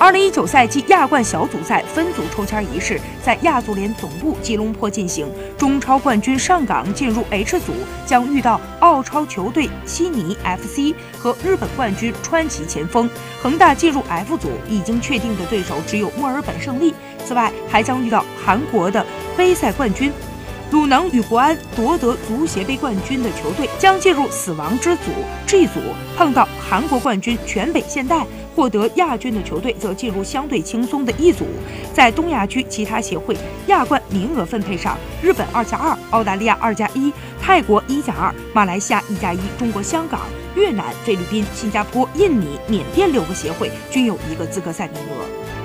二零一九赛季亚冠小组赛分组抽签仪式在亚足联总部吉隆坡进行。中超冠军上港进入 H 组，将遇到澳超球队悉尼 FC 和日本冠军川崎前锋。恒大进入 F 组，已经确定的对手只有墨尔本胜利。此外，还将遇到韩国的杯赛冠军。鲁能与国安夺得足协杯冠军的球队将进入死亡之组 G 组，碰到韩国冠军全北现代。获得亚军的球队则进入相对轻松的一组。在东亚区其他协会亚冠名额分配上，日本二加二，澳大利亚二加一，泰国一加二，马来西亚一加一，中国香港、越南、菲律宾、新加坡、印尼、缅甸六个协会均有一个资格赛名额。